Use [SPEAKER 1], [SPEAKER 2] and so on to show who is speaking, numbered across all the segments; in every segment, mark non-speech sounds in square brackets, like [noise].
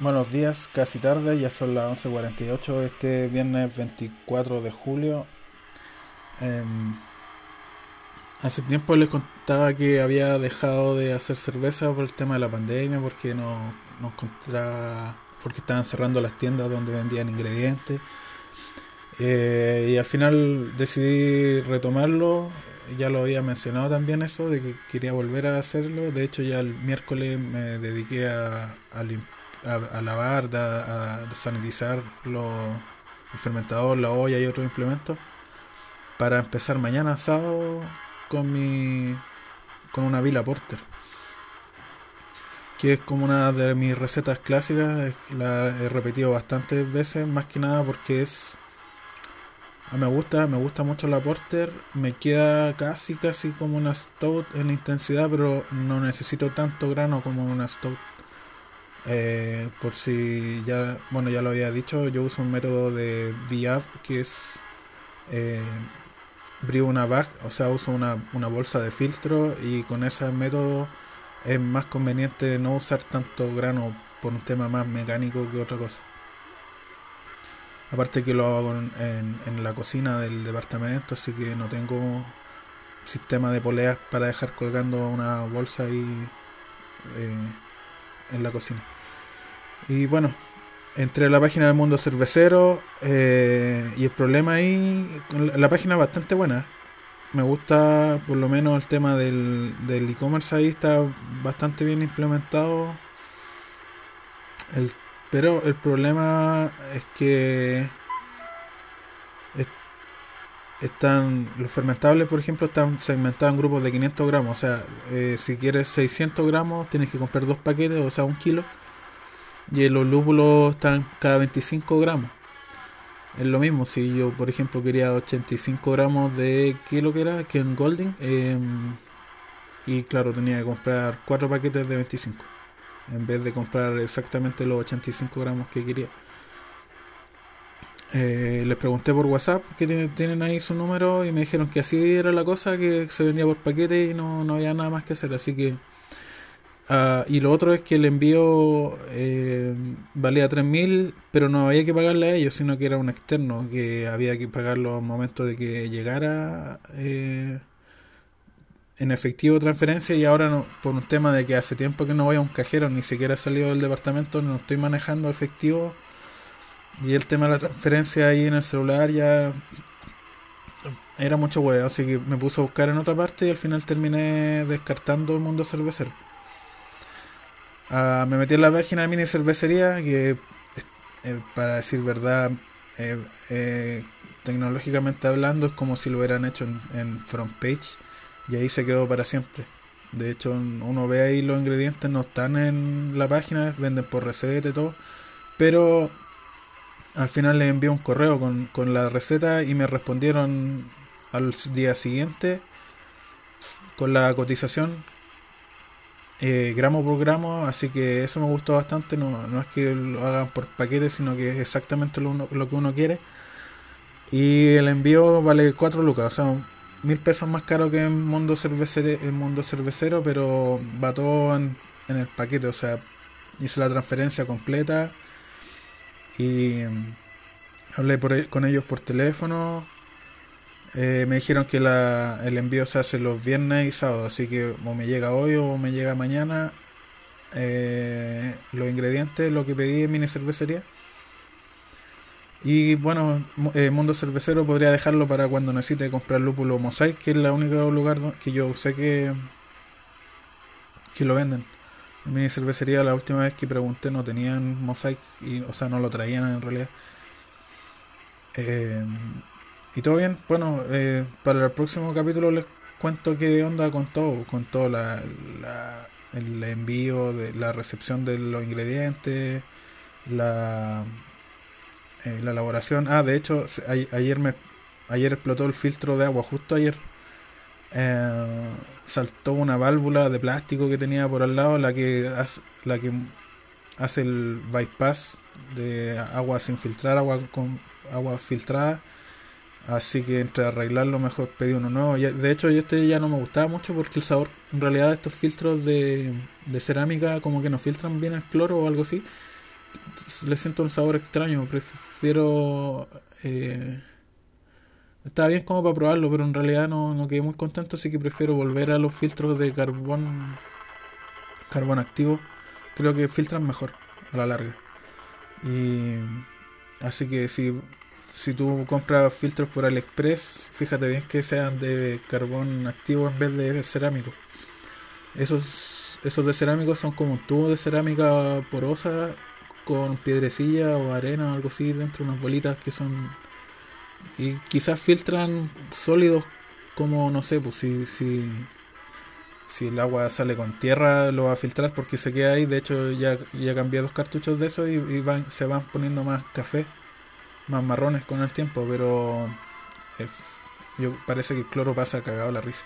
[SPEAKER 1] Buenos días, casi tarde, ya son las 11.48 este viernes 24 de julio. Em, hace tiempo les contaba que había dejado de hacer cerveza por el tema de la pandemia, porque no, no encontraba, porque estaban cerrando las tiendas donde vendían ingredientes. Eh, y al final decidí retomarlo, ya lo había mencionado también eso, de que quería volver a hacerlo. De hecho ya el miércoles me dediqué a, a limpiar a, lavar, a, sanitizar los, el fermentador, la olla y otros implementos para empezar mañana sábado con mi con una vila porter que es como una de mis recetas clásicas la he repetido bastantes veces más que nada porque es me gusta me gusta mucho la porter me queda casi casi como una stout en intensidad pero no necesito tanto grano como una stout eh, por si ya, bueno, ya lo había dicho, yo uso un método de VIAV que es eh, una bag, o sea, uso una, una bolsa de filtro y con ese método es más conveniente no usar tanto grano por un tema más mecánico que otra cosa. Aparte que lo hago en, en, la cocina del departamento, así que no tengo sistema de poleas para dejar colgando una bolsa ahí eh, en la cocina. Y bueno, entre la página del mundo cervecero eh, y el problema ahí, la página es bastante buena. Me gusta por lo menos el tema del e-commerce ahí, está bastante bien implementado. El, pero el problema es que están los fermentables, por ejemplo, están segmentados en grupos de 500 gramos. O sea, eh, si quieres 600 gramos, tienes que comprar dos paquetes, o sea, un kilo y los lúpulos están cada 25 gramos. Es lo mismo, si yo por ejemplo quería 85 gramos de kilo que era, que en Golding, em, y claro, tenía que comprar 4 paquetes de 25, en vez de comprar exactamente los 85 gramos que quería. Eh, les pregunté por WhatsApp que tienen ahí su número y me dijeron que así era la cosa, que se vendía por paquete y no, no había nada más que hacer, así que Ah, y lo otro es que el envío eh, valía 3.000, pero no había que pagarle a ellos, sino que era un externo, que había que pagarlo al momento de que llegara eh, en efectivo transferencia y ahora no, por un tema de que hace tiempo que no voy a un cajero, ni siquiera he salido del departamento, no estoy manejando efectivo y el tema de la transferencia ahí en el celular ya era mucho huevo, así que me puse a buscar en otra parte y al final terminé descartando el mundo cervecero. Ah, me metí en la página de mini cervecería que para decir verdad eh, eh, tecnológicamente hablando es como si lo hubieran hecho en, front page y ahí se quedó para siempre. De hecho uno ve ahí los ingredientes no están en la página venden por receta y todo pero al final les envié un correo con, con la receta y me respondieron al día siguiente con la cotización eh, gramo por gramo, así que eso me gustó bastante. No, no es que lo hagan por paquete, sino que es exactamente lo, lo que uno quiere. Y el envío vale 4 lucas, o sea, mil pesos más caro que en Mundo Cervecero, en Mundo Cervecero pero va todo en, el paquete, o sea, hice la transferencia completa y mm, hablé por, con ellos por teléfono eh, me dijeron que la, el envío se hace los viernes y sábados, así que o me llega hoy o me llega mañana eh, los ingredientes, lo que pedí en mini cervecería. Y bueno, eh, Mundo Cervecero podría dejarlo para cuando necesite comprar lúpulo Mosaic, que es el único lugar que yo sé que, que lo venden. En mini cervecería la última vez que pregunté no tenían Mosaic, y, o sea, no lo traían en realidad. Y todo bien, bueno, eh, para el próximo capítulo les cuento qué onda con todo, con todo la, el envío, de la recepción de los ingredientes, la, eh, la elaboración. Ah, de hecho, ayer me ayer explotó el filtro de agua, justo ayer. Eh, saltó una válvula de plástico que tenía por al lado, la que hace, la que hace el bypass de agua sin filtrar, agua con agua filtrada Así que entre arreglarlo mejor pedí uno nuevo. De hecho este ya no me gustaba mucho porque el sabor, en realidad estos filtros de, cerámica como que no filtran bien el cloro o algo así. le siento un sabor extraño. Prefiero. Eh, está bien como para probarlo, pero en realidad no, no quedé muy contento, así que prefiero volver a los filtros de carbón. Carbón activo. Creo que filtran mejor a la larga. Y. Así que si, si tú compras filtros por AliExpress, fíjate bien que sean de carbón activo en vez de cerámico. Esos, esos de cerámico son como un tubo de cerámica porosa con piedrecilla o arena o algo así dentro, unas bolitas que son... Y quizás filtran sólidos como, no sé, pues si, si, si el agua sale con tierra lo va a filtrar porque se queda ahí. De hecho ya, ya cambié dos cartuchos de eso y, van, se van poniendo más café, más marrones con el tiempo, pero eh, yo parece que el cloro pasa cagado la risa.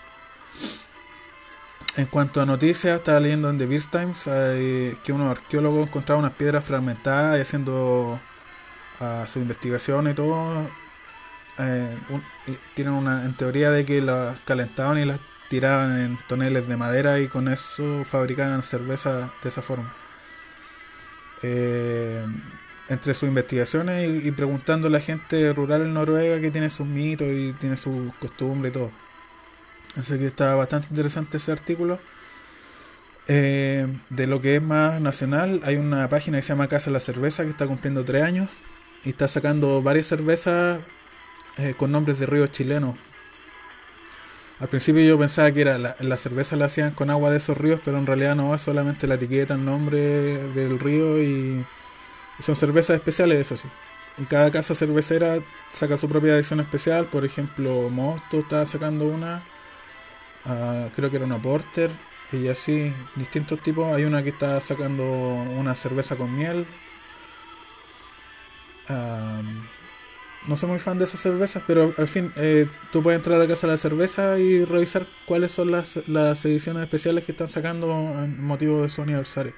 [SPEAKER 1] En cuanto a noticias, estaba leyendo en The Beer Times que unos arqueólogos encontraron unas piedras fragmentadas y haciendo uh, su investigación y todo. Eh, tienen una en teoría de que las calentaban y las tiraban en toneles de madera y con eso fabricaban cerveza de esa forma. Eh, entre sus investigaciones y, preguntando a la gente rural en Noruega que tiene sus mitos y tiene sus costumbres y todo. Así que está bastante interesante ese artículo. Eh, de lo que es más nacional, hay una página que se llama Casa de la Cerveza que está cumpliendo tres años y está sacando varias cervezas eh, con nombres de ríos chilenos. Al principio yo pensaba que era la, cerveza la hacían con agua de esos ríos, pero en realidad no, es solamente la etiqueta, el nombre del río y, son cervezas especiales, eso sí. Y cada casa cervecera saca su propia edición especial, por ejemplo, Mosto está sacando una. Creo que era una porter. Y así distintos tipos. Hay una que está sacando una cerveza con miel. No soy muy fan de esas cervezas pero al fin eh, tú puedes entrar a la casa de la cerveza y revisar cuáles son las, las ediciones especiales que están sacando en motivo de su aniversario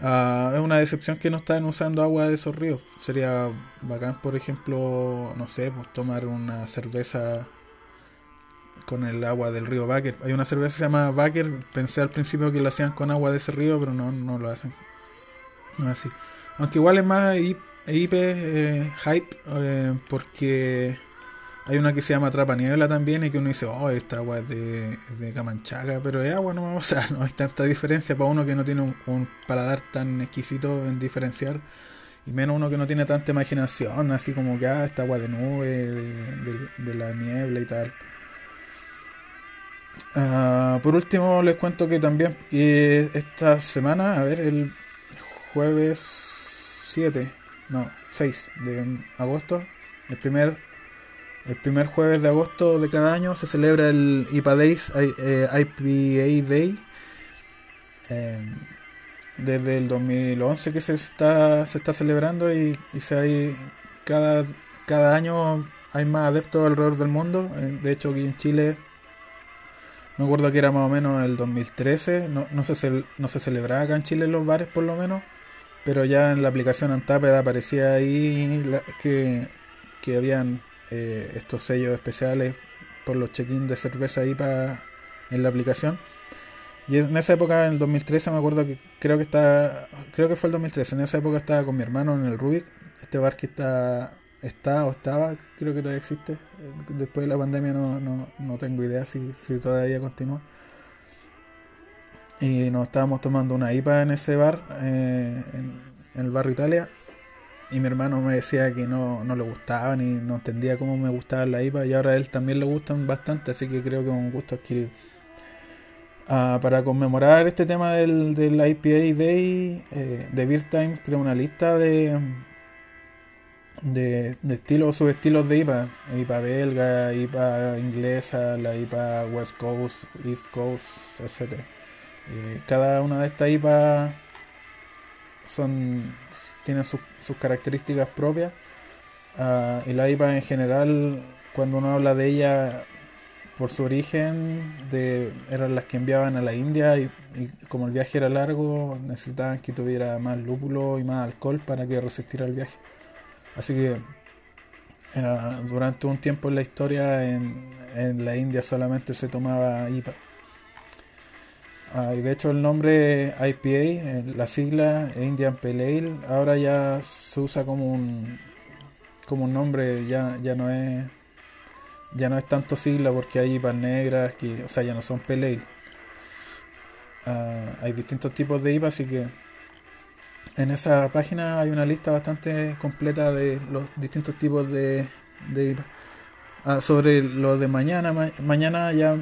[SPEAKER 1] ah, es una decepción que no están usando agua de esos ríos sería bacán por ejemplo no sé pues tomar una cerveza con el agua del río Baker. Hay una cerveza que se llama Baker. Pensé al principio que la hacían con agua de ese río, pero no, no lo hacen. No es así. Aunque igual es más IP, eh, hype, eh, porque hay una que se llama Trapa Niebla también y que uno dice, oh, esta agua es de, de Camanchaga, pero es agua, no, [laughs] o sea, no hay tanta diferencia para uno que no tiene un, paladar tan exquisito en diferenciar. Y menos uno que no tiene tanta imaginación, así como que, ah, esta agua de nube, de la niebla y tal. Ah, por último, les cuento que también esta semana, a ver, el jueves 7, no, 6 de agosto, el primer, el primer jueves de agosto de cada año se celebra el IPA Days, eh, IPA Day. Em, desde el 2011 que se está se está celebrando y, y se hay cada cada año hay más adeptos alrededor del mundo eh, de hecho aquí en Chile me acuerdo que era más o menos el 2013, no, no, se, no se celebraba acá en Chile en los bares por lo menos, pero ya en la aplicación Antaped aparecía ahí que, que habían eh, estos sellos especiales por los check-in de cerveza para en la aplicación. Y en esa época, en el 2013, me acuerdo que creo que está, creo que fue el 2013, en esa época estaba con mi hermano en el Rubik, este bar que está está o estaba, creo que todavía existe. Después de la pandemia no, no, no tengo idea si, si todavía continúa. Y nos estábamos tomando una IPA en ese bar, eh, en, el barrio Italia. Y mi hermano me decía que no, no le gustaban y no entendía cómo me gustaba la IPA. Y ahora a él también le gustan bastante, así que creo que es un gusto adquirido. Ah, para conmemorar este tema del, del IPA Day eh, de Beer Times, creo una lista de, de, de estilos o subestilos de IPA, IPA belga, IPA inglesa, la IPA West Coast, East Coast, etc. Eh, cada una de estas IPA son tiene sus, características propias ah, y la IPA en general cuando uno habla de ella por su origen eran las que enviaban a la India y, como el viaje era largo necesitaban que tuviera más lúpulo y más alcohol para que resistiera el viaje Así que eh, durante un tiempo en la historia en, la India solamente se tomaba IPA. Ah, y de hecho el nombre IPA, eh, la sigla Indian Pale Ale, ahora ya se usa como un como un nombre, ya, ya no es ya no es tanto sigla porque hay IPAs negras que, o sea, ya no son Pale Ale. Ah, hay distintos tipos de IPA, así que en esa página hay una lista bastante completa de los distintos tipos de, de. Ah, sobre lo de mañana, mañana ya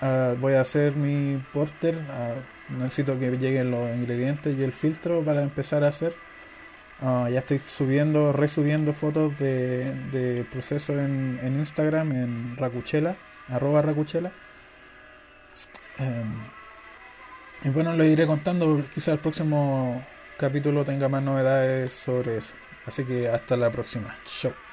[SPEAKER 1] ah, voy a hacer mi porter. necesito que lleguen los ingredientes y el filtro para empezar a hacer. ya estoy subiendo, resubiendo fotos de, de proceso en, en, Instagram, en Racuchela, arroba Racuchela. Em, y bueno, lo iré contando, quizá el próximo capítulo tenga más novedades sobre eso. Así que hasta la próxima. Chau.